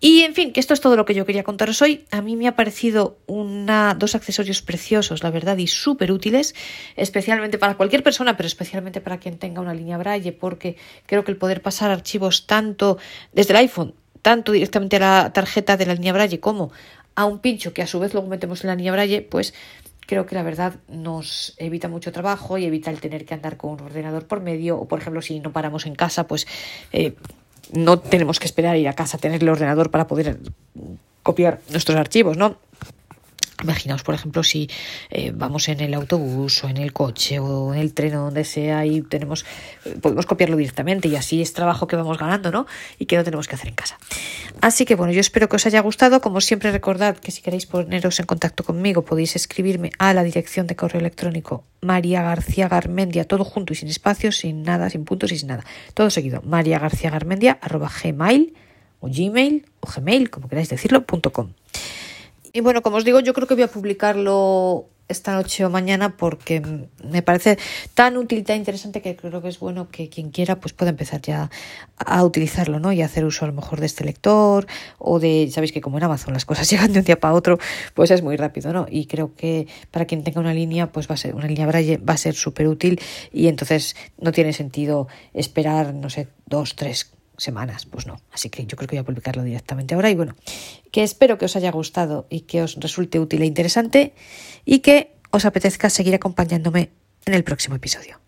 y en fin, que esto es todo lo que yo quería contaros hoy. A mí me ha parecido una, dos accesorios preciosos, la verdad, y súper útiles, especialmente para cualquier persona, pero especialmente para quien tenga una línea Braille, porque creo que el poder pasar archivos tanto desde el iPhone tanto directamente a la tarjeta de la línea Braille como a un pincho que a su vez luego metemos en la línea Braille, pues creo que la verdad nos evita mucho trabajo y evita el tener que andar con un ordenador por medio o por ejemplo si no paramos en casa pues eh, no tenemos que esperar a ir a casa a tener el ordenador para poder copiar nuestros archivos, ¿no? Imaginaos, por ejemplo, si eh, vamos en el autobús o en el coche o en el tren o donde sea y tenemos, eh, podemos copiarlo directamente y así es trabajo que vamos ganando, ¿no? Y que no tenemos que hacer en casa. Así que bueno, yo espero que os haya gustado. Como siempre, recordad que si queréis poneros en contacto conmigo podéis escribirme a la dirección de correo electrónico María García Garmendia, todo junto y sin espacios, sin nada, sin puntos y sin nada. Todo seguido, María García Garmendia, arroba gmail o gmail o gmail, como queráis decirlo, punto com. Y bueno, como os digo, yo creo que voy a publicarlo esta noche o mañana porque me parece tan útil, tan interesante que creo que es bueno que quien quiera pues pueda empezar ya a utilizarlo, ¿no? Y hacer uso a lo mejor de este lector o de, sabéis que como en Amazon las cosas [laughs] llegan de un día para otro, pues es muy rápido, ¿no? Y creo que para quien tenga una línea, pues va a ser una línea Braille, va a ser súper útil y entonces no tiene sentido esperar, no sé, dos, tres, semanas, pues no. Así que yo creo que voy a publicarlo directamente ahora y bueno, que espero que os haya gustado y que os resulte útil e interesante y que os apetezca seguir acompañándome en el próximo episodio.